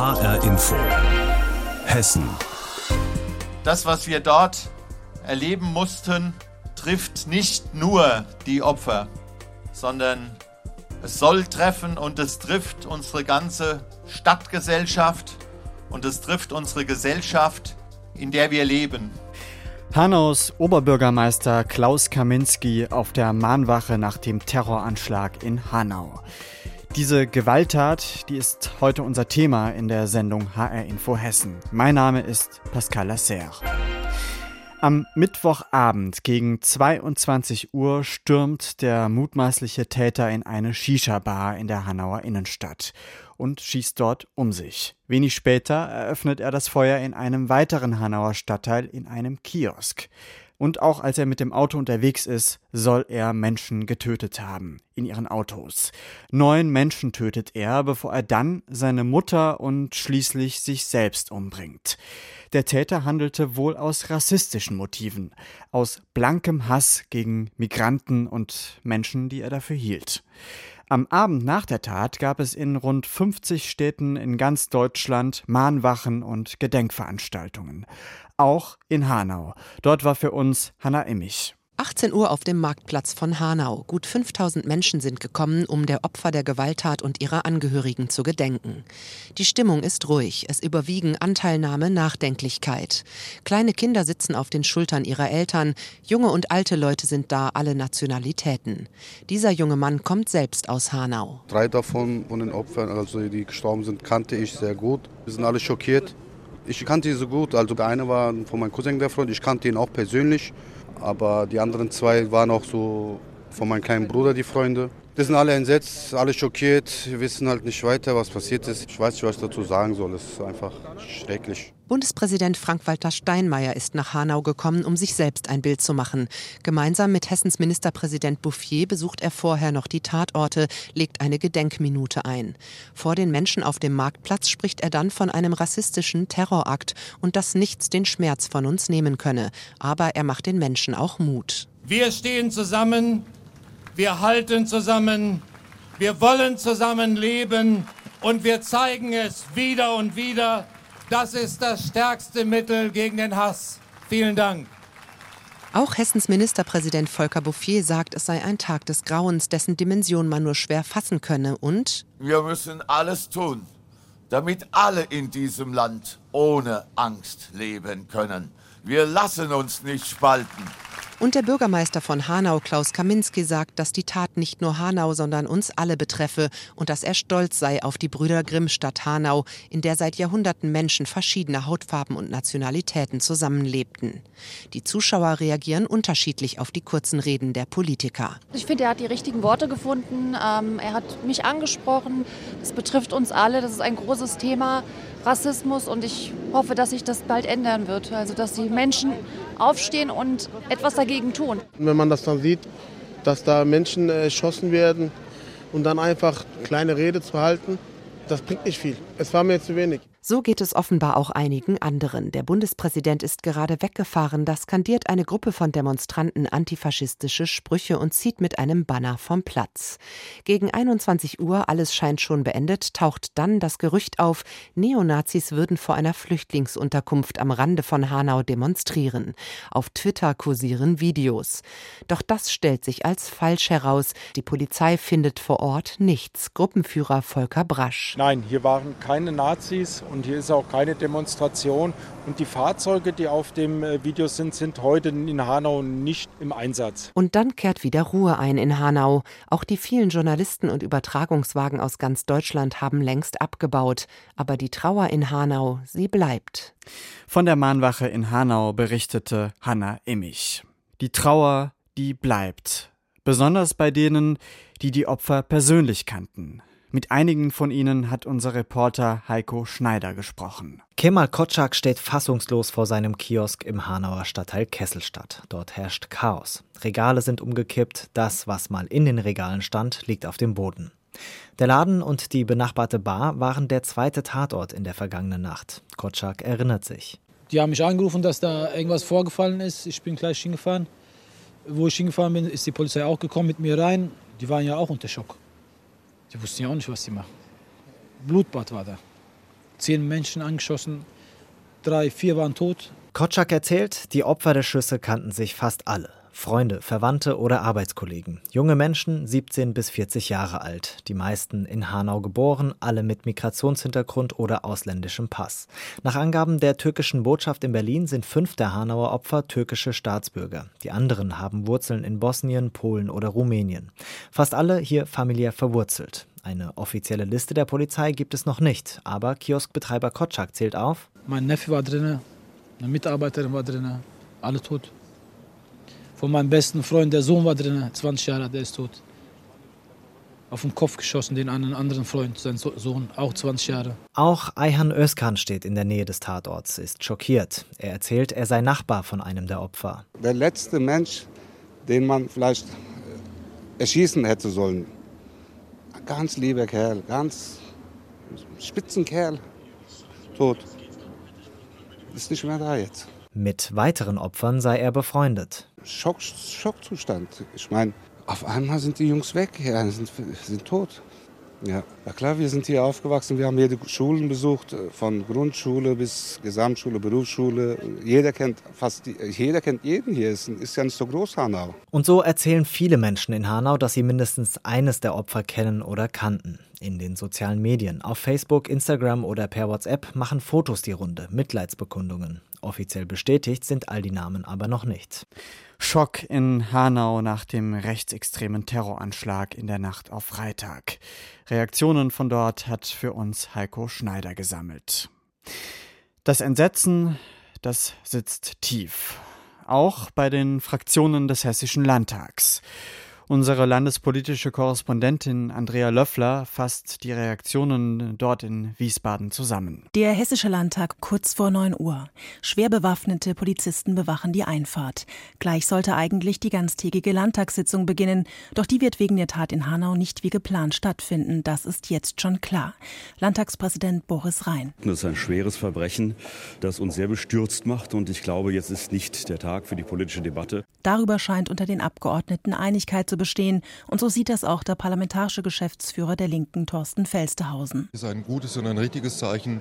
HR Info. Hessen. Das, was wir dort erleben mussten, trifft nicht nur die Opfer, sondern es soll treffen und es trifft unsere ganze Stadtgesellschaft und es trifft unsere Gesellschaft, in der wir leben. Hanaus Oberbürgermeister Klaus Kaminski auf der Mahnwache nach dem Terroranschlag in Hanau. Diese Gewalttat, die ist heute unser Thema in der Sendung HR Info Hessen. Mein Name ist Pascal Lasserre. Am Mittwochabend gegen 22 Uhr stürmt der mutmaßliche Täter in eine Shisha-Bar in der Hanauer Innenstadt und schießt dort um sich. Wenig später eröffnet er das Feuer in einem weiteren Hanauer Stadtteil in einem Kiosk. Und auch als er mit dem Auto unterwegs ist, soll er Menschen getötet haben in ihren Autos. Neun Menschen tötet er, bevor er dann seine Mutter und schließlich sich selbst umbringt. Der Täter handelte wohl aus rassistischen Motiven, aus blankem Hass gegen Migranten und Menschen, die er dafür hielt. Am Abend nach der Tat gab es in rund 50 Städten in ganz Deutschland Mahnwachen und Gedenkveranstaltungen. Auch in Hanau. Dort war für uns Hanna Immich. 18 Uhr auf dem Marktplatz von Hanau. Gut 5000 Menschen sind gekommen, um der Opfer der Gewalttat und ihrer Angehörigen zu gedenken. Die Stimmung ist ruhig. Es überwiegen Anteilnahme, Nachdenklichkeit. Kleine Kinder sitzen auf den Schultern ihrer Eltern. Junge und alte Leute sind da, alle Nationalitäten. Dieser junge Mann kommt selbst aus Hanau. Drei davon von den Opfern, also die gestorben sind, kannte ich sehr gut. Wir sind alle schockiert. Ich kannte sie so gut. Also der eine war von meinem Cousin der Freund. Ich kannte ihn auch persönlich. Aber die anderen zwei waren auch so von meinem kleinen Bruder die Freunde. Die sind alle entsetzt, alle schockiert, wir wissen halt nicht weiter, was passiert ist. Ich weiß nicht, was ich dazu sagen soll. Es ist einfach schrecklich. Bundespräsident Frank-Walter Steinmeier ist nach Hanau gekommen, um sich selbst ein Bild zu machen. Gemeinsam mit Hessens Ministerpräsident Bouffier besucht er vorher noch die Tatorte, legt eine Gedenkminute ein. Vor den Menschen auf dem Marktplatz spricht er dann von einem rassistischen Terrorakt und dass nichts den Schmerz von uns nehmen könne. Aber er macht den Menschen auch Mut. Wir stehen zusammen wir halten zusammen, wir wollen zusammen leben und wir zeigen es wieder und wieder. Das ist das stärkste Mittel gegen den Hass. Vielen Dank. Auch Hessens Ministerpräsident Volker Bouffier sagt, es sei ein Tag des Grauens, dessen Dimension man nur schwer fassen könne. Und wir müssen alles tun, damit alle in diesem Land ohne Angst leben können. Wir lassen uns nicht spalten. Und der Bürgermeister von Hanau, Klaus Kaminski, sagt, dass die Tat nicht nur Hanau, sondern uns alle betreffe und dass er stolz sei auf die Brüder Grimm Stadt Hanau, in der seit Jahrhunderten Menschen verschiedener Hautfarben und Nationalitäten zusammenlebten. Die Zuschauer reagieren unterschiedlich auf die kurzen Reden der Politiker. Ich finde, er hat die richtigen Worte gefunden. Ähm, er hat mich angesprochen. Es betrifft uns alle. Das ist ein großes Thema. Rassismus und ich hoffe, dass sich das bald ändern wird. Also, dass die Menschen aufstehen und etwas dagegen tun. Wenn man das dann sieht, dass da Menschen erschossen werden und dann einfach kleine Rede zu halten, das bringt nicht viel. Es war mir zu wenig. So geht es offenbar auch einigen anderen. Der Bundespräsident ist gerade weggefahren, da skandiert eine Gruppe von Demonstranten antifaschistische Sprüche und zieht mit einem Banner vom Platz. Gegen 21 Uhr, alles scheint schon beendet, taucht dann das Gerücht auf, Neonazis würden vor einer Flüchtlingsunterkunft am Rande von Hanau demonstrieren. Auf Twitter kursieren Videos. Doch das stellt sich als falsch heraus. Die Polizei findet vor Ort nichts. Gruppenführer Volker Brasch. Nein, hier waren keine Nazis und hier ist auch keine Demonstration. Und die Fahrzeuge, die auf dem äh, Video sind, sind heute in Hanau nicht im Einsatz. Und dann kehrt wieder Ruhe ein in Hanau. Auch die vielen Journalisten und Übertragungswagen aus ganz Deutschland haben längst abgebaut. Aber die Trauer in Hanau, sie bleibt. Von der Mahnwache in Hanau berichtete Hanna Immich. Die Trauer, die bleibt. Besonders bei denen, die die Opfer persönlich kannten. Mit einigen von ihnen hat unser Reporter Heiko Schneider gesprochen. Kemal Kotschak steht fassungslos vor seinem Kiosk im Hanauer Stadtteil Kesselstadt. Dort herrscht Chaos. Regale sind umgekippt, das, was mal in den Regalen stand, liegt auf dem Boden. Der Laden und die benachbarte Bar waren der zweite Tatort in der vergangenen Nacht. Kotschak erinnert sich. Die haben mich angerufen, dass da irgendwas vorgefallen ist. Ich bin gleich hingefahren. Wo ich hingefahren bin, ist die Polizei auch gekommen mit mir rein. Die waren ja auch unter Schock. Die wussten ja auch nicht, was sie machen. Blutbad war da. zehn Menschen angeschossen, drei, vier waren tot. Kotschak erzählt, die Opfer der Schüsse kannten sich fast alle. Freunde, Verwandte oder Arbeitskollegen. Junge Menschen, 17 bis 40 Jahre alt. Die meisten in Hanau geboren, alle mit Migrationshintergrund oder ausländischem Pass. Nach Angaben der türkischen Botschaft in Berlin sind fünf der Hanauer Opfer türkische Staatsbürger. Die anderen haben Wurzeln in Bosnien, Polen oder Rumänien. Fast alle hier familiär verwurzelt. Eine offizielle Liste der Polizei gibt es noch nicht, aber Kioskbetreiber Kotschak zählt auf. Mein Neffe war drin, eine Mitarbeiterin war drin, alle tot. Von meinem besten Freund, der Sohn war drin, 20 Jahre, der ist tot. Auf den Kopf geschossen, den einen anderen Freund, sein Sohn, auch 20 Jahre. Auch Ayhan Özkan steht in der Nähe des Tatorts, ist schockiert. Er erzählt, er sei Nachbar von einem der Opfer. Der letzte Mensch, den man vielleicht erschießen hätte sollen. Ganz lieber Kerl, ganz Spitzenkerl, tot. Ist nicht mehr da jetzt. Mit weiteren Opfern sei er befreundet. Schock, Schockzustand. Ich meine, auf einmal sind die Jungs weg, ja, sind, sind tot. Ja. ja klar, wir sind hier aufgewachsen, wir haben die Schulen besucht, von Grundschule bis Gesamtschule, Berufsschule. Jeder kennt fast jeder kennt jeden hier, ist, ist ja nicht so groß Hanau. Und so erzählen viele Menschen in Hanau, dass sie mindestens eines der Opfer kennen oder kannten. In den sozialen Medien, auf Facebook, Instagram oder per WhatsApp machen Fotos die Runde, Mitleidsbekundungen. Offiziell bestätigt sind all die Namen aber noch nicht. Schock in Hanau nach dem rechtsextremen Terroranschlag in der Nacht auf Freitag. Reaktionen von dort hat für uns Heiko Schneider gesammelt. Das Entsetzen, das sitzt tief. Auch bei den Fraktionen des Hessischen Landtags. Unsere landespolitische Korrespondentin Andrea Löffler fasst die Reaktionen dort in Wiesbaden zusammen. Der Hessische Landtag kurz vor 9 Uhr. Schwer bewaffnete Polizisten bewachen die Einfahrt. Gleich sollte eigentlich die ganztägige Landtagssitzung beginnen, doch die wird wegen der Tat in Hanau nicht wie geplant stattfinden. Das ist jetzt schon klar. Landtagspräsident Boris Rhein. Das ist ein schweres Verbrechen, das uns sehr bestürzt macht und ich glaube, jetzt ist nicht der Tag für die politische Debatte. Darüber scheint unter den Abgeordneten Einigkeit zu bestehen. Und so sieht das auch der parlamentarische Geschäftsführer der Linken, Thorsten Felstehausen. Es ist ein gutes und ein richtiges Zeichen,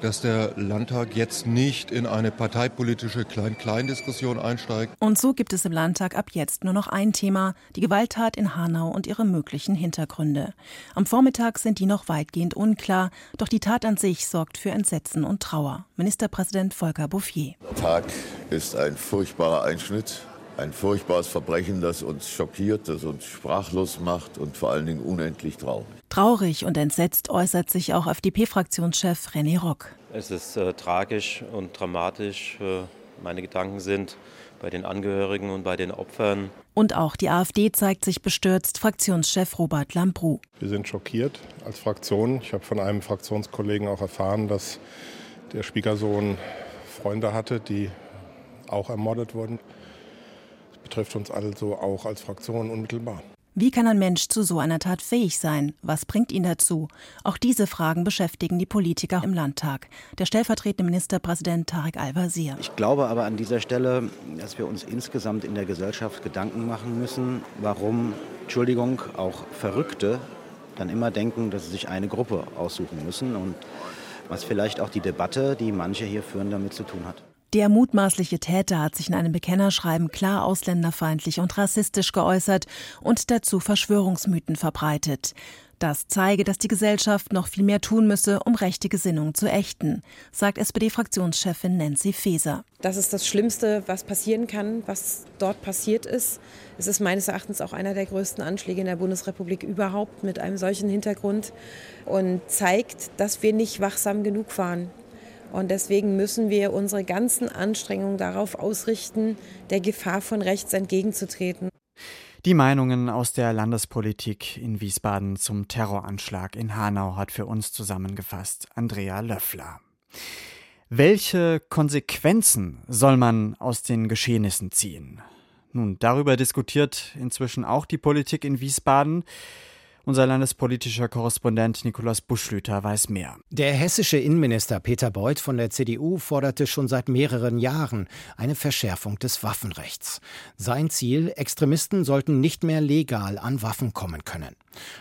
dass der Landtag jetzt nicht in eine parteipolitische Klein-Klein-Diskussion einsteigt. Und so gibt es im Landtag ab jetzt nur noch ein Thema, die Gewalttat in Hanau und ihre möglichen Hintergründe. Am Vormittag sind die noch weitgehend unklar, doch die Tat an sich sorgt für Entsetzen und Trauer. Ministerpräsident Volker Bouffier. Der Tag ist ein furchtbarer Einschnitt ein furchtbares Verbrechen, das uns schockiert, das uns sprachlos macht und vor allen Dingen unendlich traurig. Traurig und entsetzt äußert sich auch FDP-Fraktionschef René Rock. Es ist äh, tragisch und dramatisch. Äh, meine Gedanken sind bei den Angehörigen und bei den Opfern. Und auch die AfD zeigt sich bestürzt, Fraktionschef Robert Lambrou. Wir sind schockiert als Fraktion. Ich habe von einem Fraktionskollegen auch erfahren, dass der Schwiegersohn Freunde hatte, die auch ermordet wurden betrifft uns also auch als Fraktion unmittelbar. Wie kann ein Mensch zu so einer Tat fähig sein? Was bringt ihn dazu? Auch diese Fragen beschäftigen die Politiker im Landtag. Der stellvertretende Ministerpräsident Tarek Al-Wazir. Ich glaube aber an dieser Stelle, dass wir uns insgesamt in der Gesellschaft Gedanken machen müssen, warum, Entschuldigung, auch Verrückte dann immer denken, dass sie sich eine Gruppe aussuchen müssen und was vielleicht auch die Debatte, die manche hier führen, damit zu tun hat. Der mutmaßliche Täter hat sich in einem Bekennerschreiben klar ausländerfeindlich und rassistisch geäußert und dazu Verschwörungsmythen verbreitet. Das zeige, dass die Gesellschaft noch viel mehr tun müsse, um rechte Gesinnung zu ächten, sagt SPD-Fraktionschefin Nancy Faeser. Das ist das Schlimmste, was passieren kann, was dort passiert ist. Es ist meines Erachtens auch einer der größten Anschläge in der Bundesrepublik überhaupt mit einem solchen Hintergrund und zeigt, dass wir nicht wachsam genug waren. Und deswegen müssen wir unsere ganzen Anstrengungen darauf ausrichten, der Gefahr von rechts entgegenzutreten. Die Meinungen aus der Landespolitik in Wiesbaden zum Terroranschlag in Hanau hat für uns zusammengefasst Andrea Löffler. Welche Konsequenzen soll man aus den Geschehnissen ziehen? Nun, darüber diskutiert inzwischen auch die Politik in Wiesbaden. Unser landespolitischer Korrespondent Nikolaus Buschlüter weiß mehr. Der hessische Innenminister Peter Beuth von der CDU forderte schon seit mehreren Jahren eine Verschärfung des Waffenrechts. Sein Ziel, Extremisten sollten nicht mehr legal an Waffen kommen können.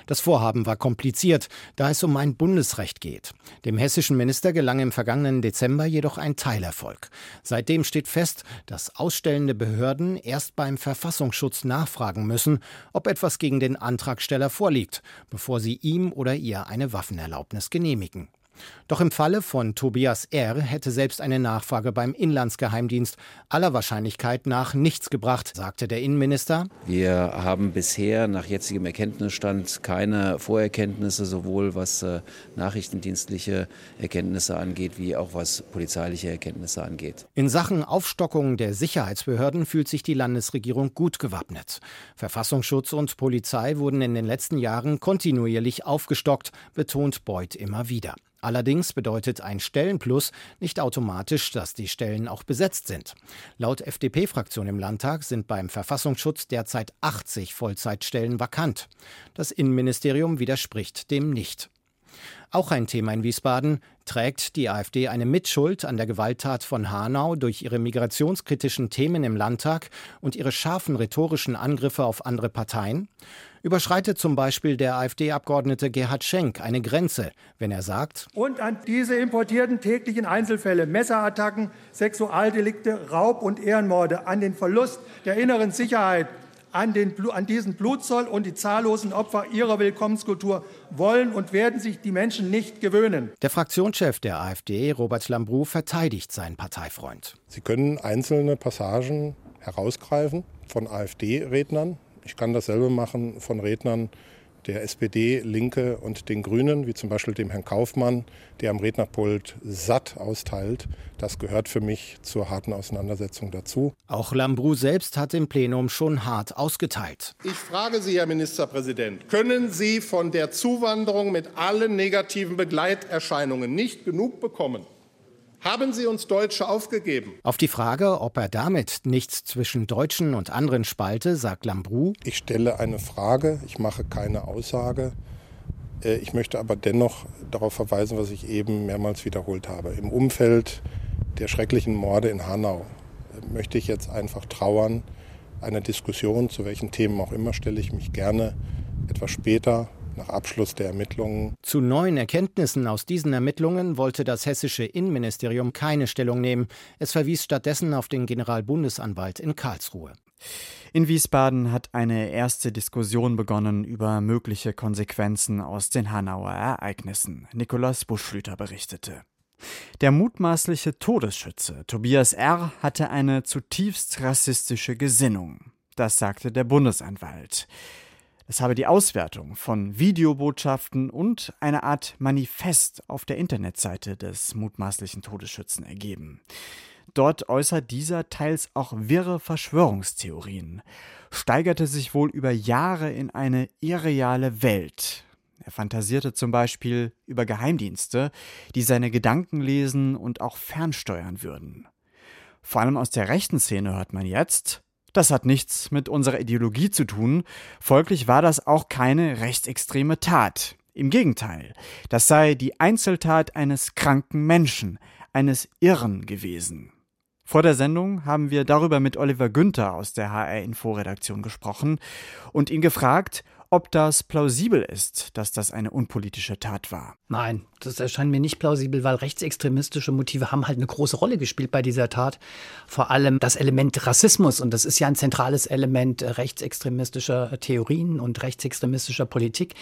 Das Vorhaben war kompliziert, da es um ein Bundesrecht geht. Dem hessischen Minister gelang im vergangenen Dezember jedoch ein Teilerfolg. Seitdem steht fest, dass ausstellende Behörden erst beim Verfassungsschutz nachfragen müssen, ob etwas gegen den Antragsteller vorliegt, bevor sie ihm oder ihr eine Waffenerlaubnis genehmigen. Doch im Falle von Tobias R. hätte selbst eine Nachfrage beim Inlandsgeheimdienst aller Wahrscheinlichkeit nach nichts gebracht, sagte der Innenminister. Wir haben bisher nach jetzigem Erkenntnisstand keine Vorerkenntnisse, sowohl was äh, nachrichtendienstliche Erkenntnisse angeht, wie auch was polizeiliche Erkenntnisse angeht. In Sachen Aufstockung der Sicherheitsbehörden fühlt sich die Landesregierung gut gewappnet. Verfassungsschutz und Polizei wurden in den letzten Jahren kontinuierlich aufgestockt, betont Beuth immer wieder. Allerdings bedeutet ein Stellenplus nicht automatisch, dass die Stellen auch besetzt sind. Laut FDP-Fraktion im Landtag sind beim Verfassungsschutz derzeit 80 Vollzeitstellen vakant. Das Innenministerium widerspricht dem nicht. Auch ein Thema in Wiesbaden. Trägt die AfD eine Mitschuld an der Gewalttat von Hanau durch ihre migrationskritischen Themen im Landtag und ihre scharfen rhetorischen Angriffe auf andere Parteien? Überschreitet zum Beispiel der AfD-Abgeordnete Gerhard Schenk eine Grenze, wenn er sagt, und an diese importierten täglichen Einzelfälle, Messerattacken, Sexualdelikte, Raub und Ehrenmorde, an den Verlust der inneren Sicherheit, an, den, an diesen Blutzoll und die zahllosen Opfer ihrer Willkommenskultur wollen und werden sich die Menschen nicht gewöhnen. Der Fraktionschef der AfD, Robert Lambrou, verteidigt seinen Parteifreund. Sie können einzelne Passagen herausgreifen von AfD-Rednern. Ich kann dasselbe machen von Rednern der SPD, Linke und den Grünen, wie zum Beispiel dem Herrn Kaufmann, der am Rednerpult satt austeilt. Das gehört für mich zur harten Auseinandersetzung dazu. Auch Lambrou selbst hat im Plenum schon hart ausgeteilt. Ich frage Sie, Herr Ministerpräsident, können Sie von der Zuwanderung mit allen negativen Begleiterscheinungen nicht genug bekommen? Haben Sie uns Deutsche aufgegeben? Auf die Frage, ob er damit nichts zwischen Deutschen und anderen spalte, sagt Lambrou. Ich stelle eine Frage, ich mache keine Aussage. Äh, ich möchte aber dennoch darauf verweisen, was ich eben mehrmals wiederholt habe. Im Umfeld der schrecklichen Morde in Hanau äh, möchte ich jetzt einfach trauern. Einer Diskussion, zu welchen Themen auch immer, stelle ich mich gerne etwas später nach Abschluss der Ermittlungen. Zu neuen Erkenntnissen aus diesen Ermittlungen wollte das hessische Innenministerium keine Stellung nehmen. Es verwies stattdessen auf den Generalbundesanwalt in Karlsruhe. In Wiesbaden hat eine erste Diskussion begonnen über mögliche Konsequenzen aus den Hanauer Ereignissen. Nikolaus Buschlüter berichtete. Der mutmaßliche Todesschütze Tobias R. hatte eine zutiefst rassistische Gesinnung. Das sagte der Bundesanwalt. Es habe die Auswertung von Videobotschaften und eine Art Manifest auf der Internetseite des mutmaßlichen Todesschützen ergeben. Dort äußert dieser teils auch wirre Verschwörungstheorien, steigerte sich wohl über Jahre in eine irreale Welt. Er fantasierte zum Beispiel über Geheimdienste, die seine Gedanken lesen und auch fernsteuern würden. Vor allem aus der rechten Szene hört man jetzt, das hat nichts mit unserer Ideologie zu tun, folglich war das auch keine rechtsextreme Tat. Im Gegenteil, das sei die Einzeltat eines kranken Menschen, eines Irren gewesen. Vor der Sendung haben wir darüber mit Oliver Günther aus der HR Info-Redaktion gesprochen und ihn gefragt, ob das plausibel ist, dass das eine unpolitische Tat war. Nein, das erscheint mir nicht plausibel, weil rechtsextremistische Motive haben halt eine große Rolle gespielt bei dieser Tat. Vor allem das Element Rassismus und das ist ja ein zentrales Element rechtsextremistischer Theorien und rechtsextremistischer Politik.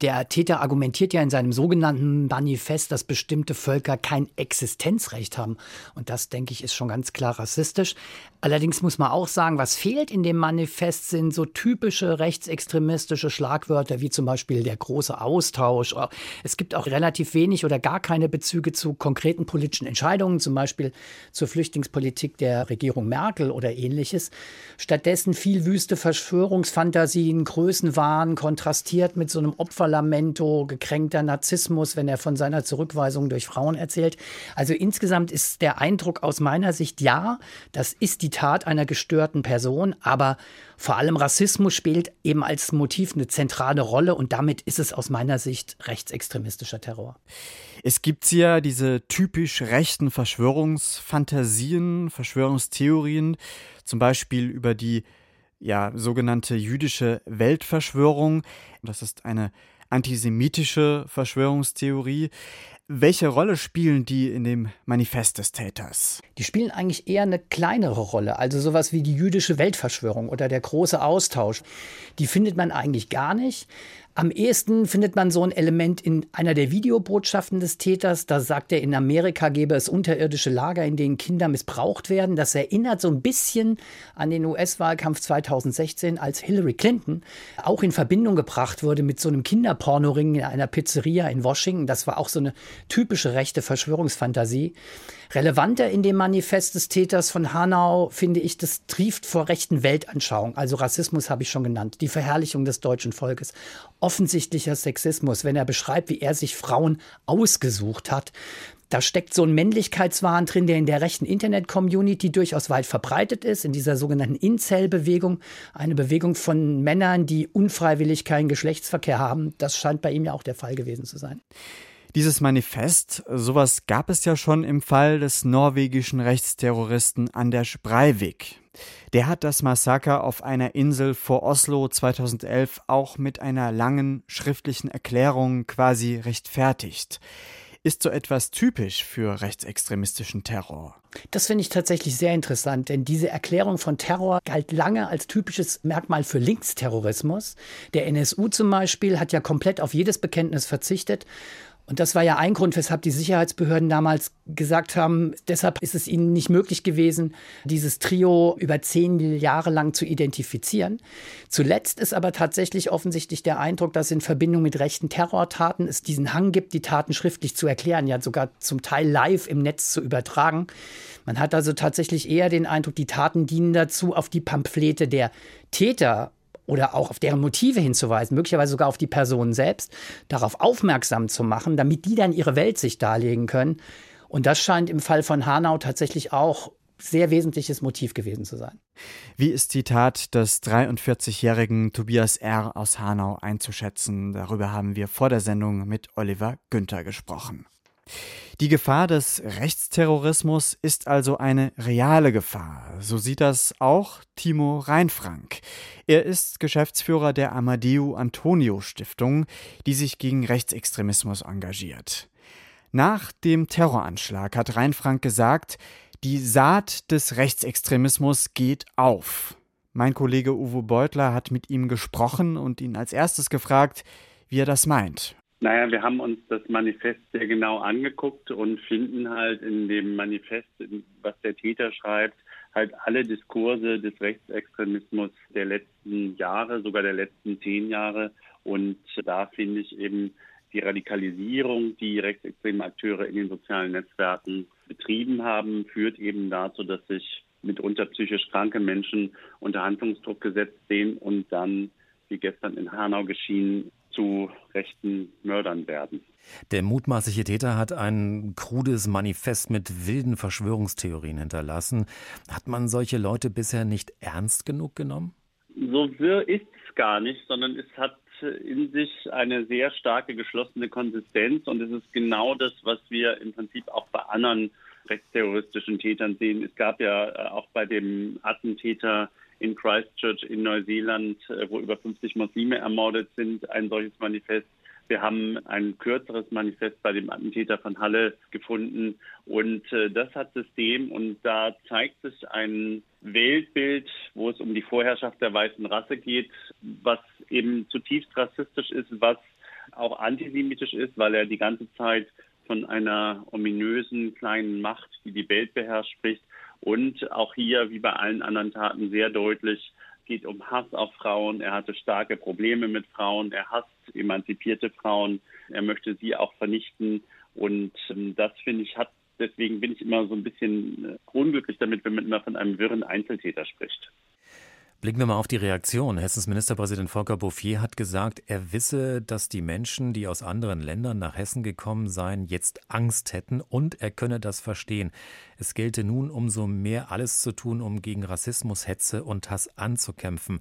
Der Täter argumentiert ja in seinem sogenannten Manifest, dass bestimmte Völker kein Existenzrecht haben. Und das, denke ich, ist schon ganz klar rassistisch. Allerdings muss man auch sagen, was fehlt in dem Manifest sind so typische rechtsextremistische Schlagwörter wie zum Beispiel der große Austausch. Es gibt auch relativ wenig oder gar keine Bezüge zu konkreten politischen Entscheidungen, zum Beispiel zur Flüchtlingspolitik der Regierung Merkel oder ähnliches. Stattdessen viel wüste Verschwörungsfantasien, Größenwahn, kontrastiert mit so einem Opferlamento, gekränkter Narzissmus, wenn er von seiner Zurückweisung durch Frauen erzählt. Also insgesamt ist der Eindruck aus meiner Sicht, ja, das ist die Tat einer gestörten Person, aber vor allem Rassismus spielt eben als Motiv eine zentrale Rolle und damit ist es aus meiner Sicht rechtsextremistischer Terror. Es gibt ja diese typisch rechten Verschwörungsfantasien, Verschwörungstheorien, zum Beispiel über die ja sogenannte jüdische Weltverschwörung. Das ist eine antisemitische Verschwörungstheorie. Welche Rolle spielen die in dem Manifest des Täters? Die spielen eigentlich eher eine kleinere Rolle, also sowas wie die jüdische Weltverschwörung oder der große Austausch. Die findet man eigentlich gar nicht. Am ehesten findet man so ein Element in einer der Videobotschaften des Täters. Da sagt er, in Amerika gäbe es unterirdische Lager, in denen Kinder missbraucht werden. Das erinnert so ein bisschen an den US-Wahlkampf 2016, als Hillary Clinton auch in Verbindung gebracht wurde mit so einem Kinderpornoring in einer Pizzeria in Washington. Das war auch so eine typische rechte Verschwörungsfantasie. Relevanter in dem Manifest des Täters von Hanau finde ich, das trieft vor rechten Weltanschauung. Also Rassismus habe ich schon genannt, die Verherrlichung des deutschen Volkes, offensichtlicher Sexismus, wenn er beschreibt, wie er sich Frauen ausgesucht hat. Da steckt so ein Männlichkeitswahn drin, der in der rechten Internet-Community durchaus weit verbreitet ist, in dieser sogenannten Incel-Bewegung. Eine Bewegung von Männern, die unfreiwillig keinen Geschlechtsverkehr haben. Das scheint bei ihm ja auch der Fall gewesen zu sein. Dieses Manifest, sowas gab es ja schon im Fall des norwegischen Rechtsterroristen Anders Breivik. Der hat das Massaker auf einer Insel vor Oslo 2011 auch mit einer langen schriftlichen Erklärung quasi rechtfertigt. Ist so etwas typisch für rechtsextremistischen Terror? Das finde ich tatsächlich sehr interessant, denn diese Erklärung von Terror galt lange als typisches Merkmal für Linksterrorismus. Der NSU zum Beispiel hat ja komplett auf jedes Bekenntnis verzichtet und das war ja ein Grund, weshalb die Sicherheitsbehörden damals gesagt haben, deshalb ist es ihnen nicht möglich gewesen, dieses Trio über zehn Jahre lang zu identifizieren. Zuletzt ist aber tatsächlich offensichtlich der Eindruck, dass in Verbindung mit rechten Terrortaten es diesen Hang gibt, die Taten schriftlich zu erklären, ja sogar zum Teil live im Netz zu übertragen. Man hat also tatsächlich eher den Eindruck, die Taten dienen dazu, auf die Pamphlete der Täter oder auch auf deren Motive hinzuweisen, möglicherweise sogar auf die Personen selbst, darauf aufmerksam zu machen, damit die dann ihre Welt sich darlegen können. Und das scheint im Fall von Hanau tatsächlich auch sehr wesentliches Motiv gewesen zu sein. Wie ist die Tat des 43-jährigen Tobias R. aus Hanau einzuschätzen? Darüber haben wir vor der Sendung mit Oliver Günther gesprochen. Die Gefahr des Rechtsterrorismus ist also eine reale Gefahr. So sieht das auch Timo Reinfrank. Er ist Geschäftsführer der Amadeo Antonio Stiftung, die sich gegen Rechtsextremismus engagiert. Nach dem Terroranschlag hat Reinfrank gesagt, die Saat des Rechtsextremismus geht auf. Mein Kollege Uwe Beutler hat mit ihm gesprochen und ihn als erstes gefragt, wie er das meint. Naja, wir haben uns das Manifest sehr genau angeguckt und finden halt in dem Manifest, was der Täter schreibt, halt alle Diskurse des Rechtsextremismus der letzten Jahre, sogar der letzten zehn Jahre. Und da finde ich eben die Radikalisierung, die rechtsextreme Akteure in den sozialen Netzwerken betrieben haben, führt eben dazu, dass sich mitunter psychisch kranke Menschen unter Handlungsdruck gesetzt sehen und dann, wie gestern in Hanau geschehen, zu rechten Mördern werden. Der mutmaßliche Täter hat ein krudes Manifest mit wilden Verschwörungstheorien hinterlassen. Hat man solche Leute bisher nicht ernst genug genommen? So ist es gar nicht, sondern es hat in sich eine sehr starke geschlossene Konsistenz und es ist genau das, was wir im Prinzip auch bei anderen rechtsterroristischen Tätern sehen. Es gab ja äh, auch bei dem Attentäter in Christchurch in Neuseeland, äh, wo über 50 Muslime ermordet sind, ein solches Manifest. Wir haben ein kürzeres Manifest bei dem Attentäter von Halle gefunden und äh, das hat System und da zeigt sich ein Weltbild, wo es um die Vorherrschaft der weißen Rasse geht, was eben zutiefst rassistisch ist, was auch antisemitisch ist, weil er die ganze Zeit von einer ominösen kleinen Macht, die die Welt beherrscht, spricht und auch hier, wie bei allen anderen Taten, sehr deutlich geht um Hass auf Frauen. Er hatte starke Probleme mit Frauen. Er hasst emanzipierte Frauen. Er möchte sie auch vernichten. Und ähm, das finde ich hat deswegen bin ich immer so ein bisschen äh, unglücklich damit, wenn man immer von einem wirren Einzeltäter spricht. Blicken wir mal auf die Reaktion. Hessens Ministerpräsident Volker Bouffier hat gesagt, er wisse, dass die Menschen, die aus anderen Ländern nach Hessen gekommen seien, jetzt Angst hätten und er könne das verstehen. Es gelte nun umso mehr alles zu tun, um gegen Rassismus, Hetze und Hass anzukämpfen.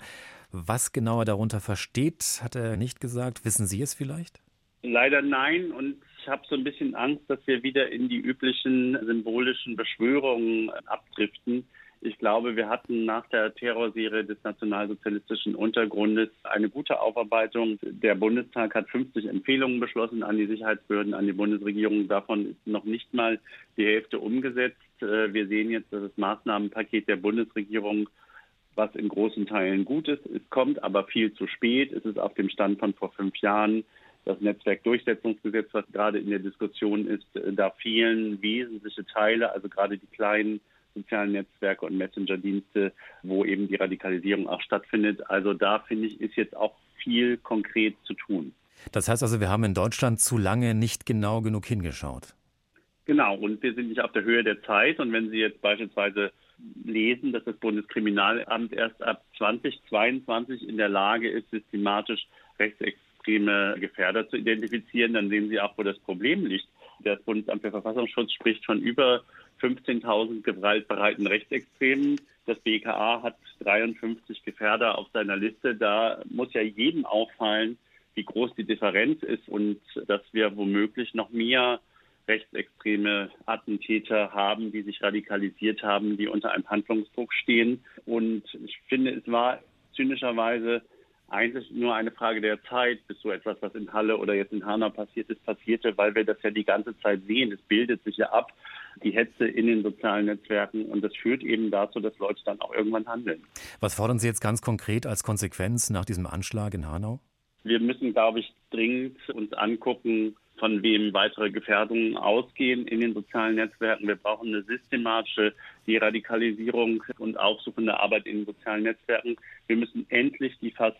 Was genau er darunter versteht, hat er nicht gesagt. Wissen Sie es vielleicht? Leider nein und ich habe so ein bisschen Angst, dass wir wieder in die üblichen symbolischen Beschwörungen abdriften Ich glaube, wir hatten nach der Terrorserie des nationalsozialistischen Untergrundes eine gute Aufarbeitung. Der Bundestag hat 50 Empfehlungen beschlossen an die Sicherheitsbehörden, an die Bundesregierung. Davon ist noch nicht mal die Hälfte umgesetzt. Äh, wir sehen jetzt, dass das Maßnahmenpaket der Bundesregierung was in großen Teilen gut ist. Es kommt aber viel zu spät. Es ist auf dem Stand von vor fünf Jahren. Das Netzwerkdurchsetzungsgesetz, was gerade in der Diskussion ist, äh, da fehlen wesentliche Teile, also gerade die kleinen sozialen Netzwerke und Messenger-Dienste, wo eben die Radikalisierung auch stattfindet. Also da finde ich, ist jetzt auch viel konkret zu tun. Das heißt also, wir haben in Deutschland zu lange nicht genau genug hingeschaut. Genau, und wir sind nicht auf der Höhe der Zeit. Und wenn Sie jetzt beispielsweise lesen, dass das Bundeskriminalamt erst ab 2022 in der Lage ist, systematisch rechtsextreme Gefährder zu identifizieren, dann sehen Sie auch, wo das Problem liegt. Das Bundesamt für Verfassungsschutz spricht von über 15.000 gewaltbereiten Rechtsextremen. Das BKA hat 53 Gefährder auf seiner Liste. Da muss ja jedem auffallen, wie groß die Differenz ist und dass wir womöglich noch mehr rechtsextreme Attentäter haben, die sich radikalisiert haben, die unter einem Handlungsdruck stehen. Und ich finde, es war zynischerweise eigentlich nur eine Frage der Zeit, bis so etwas, was in Halle oder jetzt in Hanau passiert ist, passierte, weil wir das ja die ganze Zeit sehen. Es bildet sich ja ab, die Hetze in den sozialen Netzwerken und das führt eben dazu, dass Leute dann auch irgendwann handeln. Was fordern Sie jetzt ganz konkret als Konsequenz nach diesem Anschlag in Hanau? Wir müssen, glaube ich, dringend uns angucken, von wem weitere Gefährdungen ausgehen in den sozialen Netzwerken. Wir brauchen eine systematische Deradikalisierung und aufsuchende Arbeit in den sozialen Netzwerken. Wir müssen endlich die fast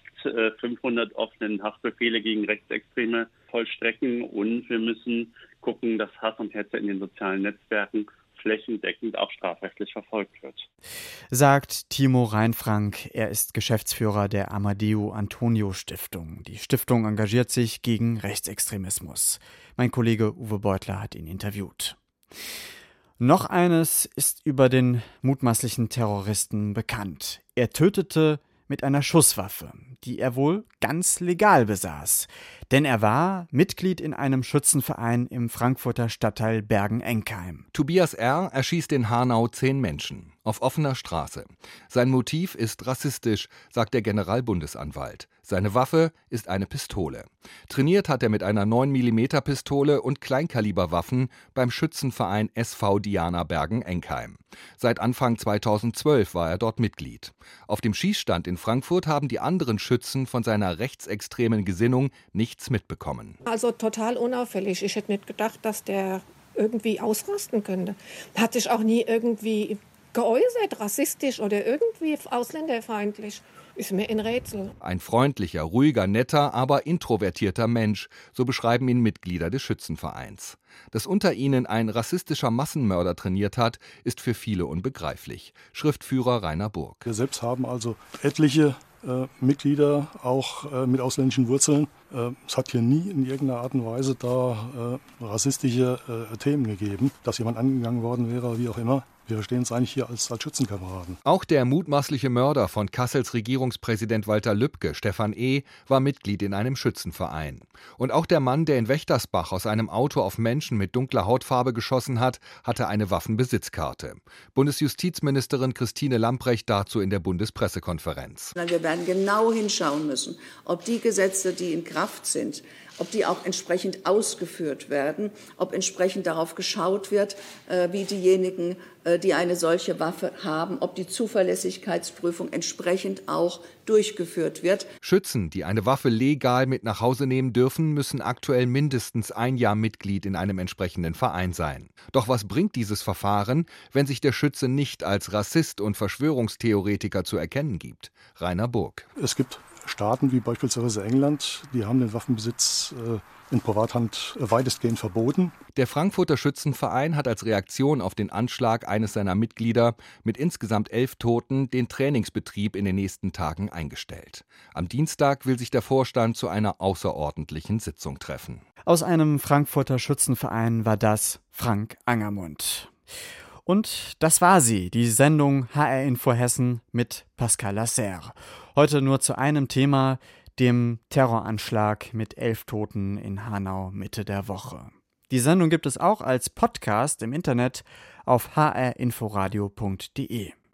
500 äh, offenen Haftbefehle gegen Rechtsextreme vollstrecken und wir müssen gucken, dass Hass und Hetze in den sozialen Netzwerken flächendeckend auch strafrechtlich verfolgt wird. Sagt Timo Reinfrank. Er ist Geschäftsführer der Amadeo Antonio Stiftung. Die Stiftung engagiert sich gegen Rechtsextremismus. Mein Kollege Uwe Beutler hat ihn interviewt. Noch eines ist über den mutmaßlichen Terroristen bekannt. Er tötete mit einer Schusswaffe, die er wohl ganz legal besaß. Denn er war Mitglied in einem Schützenverein im Frankfurter Stadtteil Bergen-Enkheim. Tobias R. erschießt in Hanau zehn Menschen auf offener Straße. Sein Motiv ist rassistisch, sagt der Generalbundesanwalt. Seine Waffe ist eine Pistole. Trainiert hat er mit einer 9 mm Pistole und Kleinkaliberwaffen beim Schützenverein SV Diana Bergen-Enkheim. Seit Anfang 2012 war er dort Mitglied. Auf dem Schießstand in Frankfurt haben die anderen Schützen von seiner rechtsextremen Gesinnung nichts mitbekommen. Also total unauffällig. Ich hätte nicht gedacht, dass der irgendwie ausrasten könnte. Hat sich auch nie irgendwie geäußert, rassistisch oder irgendwie ausländerfeindlich. Ist mir ein Rätsel. Ein freundlicher, ruhiger, netter, aber introvertierter Mensch, so beschreiben ihn Mitglieder des Schützenvereins. Dass unter ihnen ein rassistischer Massenmörder trainiert hat, ist für viele unbegreiflich. Schriftführer Rainer Burg. Wir selbst haben also etliche äh, Mitglieder, auch äh, mit ausländischen Wurzeln. Äh, es hat hier nie in irgendeiner Art und Weise da äh, rassistische äh, Themen gegeben, dass jemand angegangen worden wäre, wie auch immer. Wir verstehen uns eigentlich hier als, als Schützenkameraden. Auch der mutmaßliche Mörder von Kassels Regierungspräsident Walter Lübcke, Stefan E., war Mitglied in einem Schützenverein. Und auch der Mann, der in Wächtersbach aus einem Auto auf Menschen mit dunkler Hautfarbe geschossen hat, hatte eine Waffenbesitzkarte. Bundesjustizministerin Christine Lamprecht dazu in der Bundespressekonferenz. Wir werden genau hinschauen müssen, ob die Gesetze, die in Kraft sind, ob die auch entsprechend ausgeführt werden, ob entsprechend darauf geschaut wird, äh, wie diejenigen, äh, die eine solche Waffe haben, ob die Zuverlässigkeitsprüfung entsprechend auch durchgeführt wird. Schützen, die eine Waffe legal mit nach Hause nehmen dürfen, müssen aktuell mindestens ein Jahr Mitglied in einem entsprechenden Verein sein. Doch was bringt dieses Verfahren, wenn sich der Schütze nicht als Rassist und Verschwörungstheoretiker zu erkennen gibt? Rainer Burg. Es gibt Staaten wie beispielsweise England, die haben den Waffenbesitz äh, in Privathand weitestgehend verboten. Der Frankfurter Schützenverein hat als Reaktion auf den Anschlag eines seiner Mitglieder mit insgesamt elf Toten den Trainingsbetrieb in den nächsten Tagen eingestellt. Am Dienstag will sich der Vorstand zu einer außerordentlichen Sitzung treffen. Aus einem Frankfurter Schützenverein war das Frank Angermund. Und das war sie, die Sendung HR Info Hessen mit Pascal Lasserre. Heute nur zu einem Thema, dem Terroranschlag mit elf Toten in Hanau Mitte der Woche. Die Sendung gibt es auch als Podcast im Internet auf hrinforadio.de.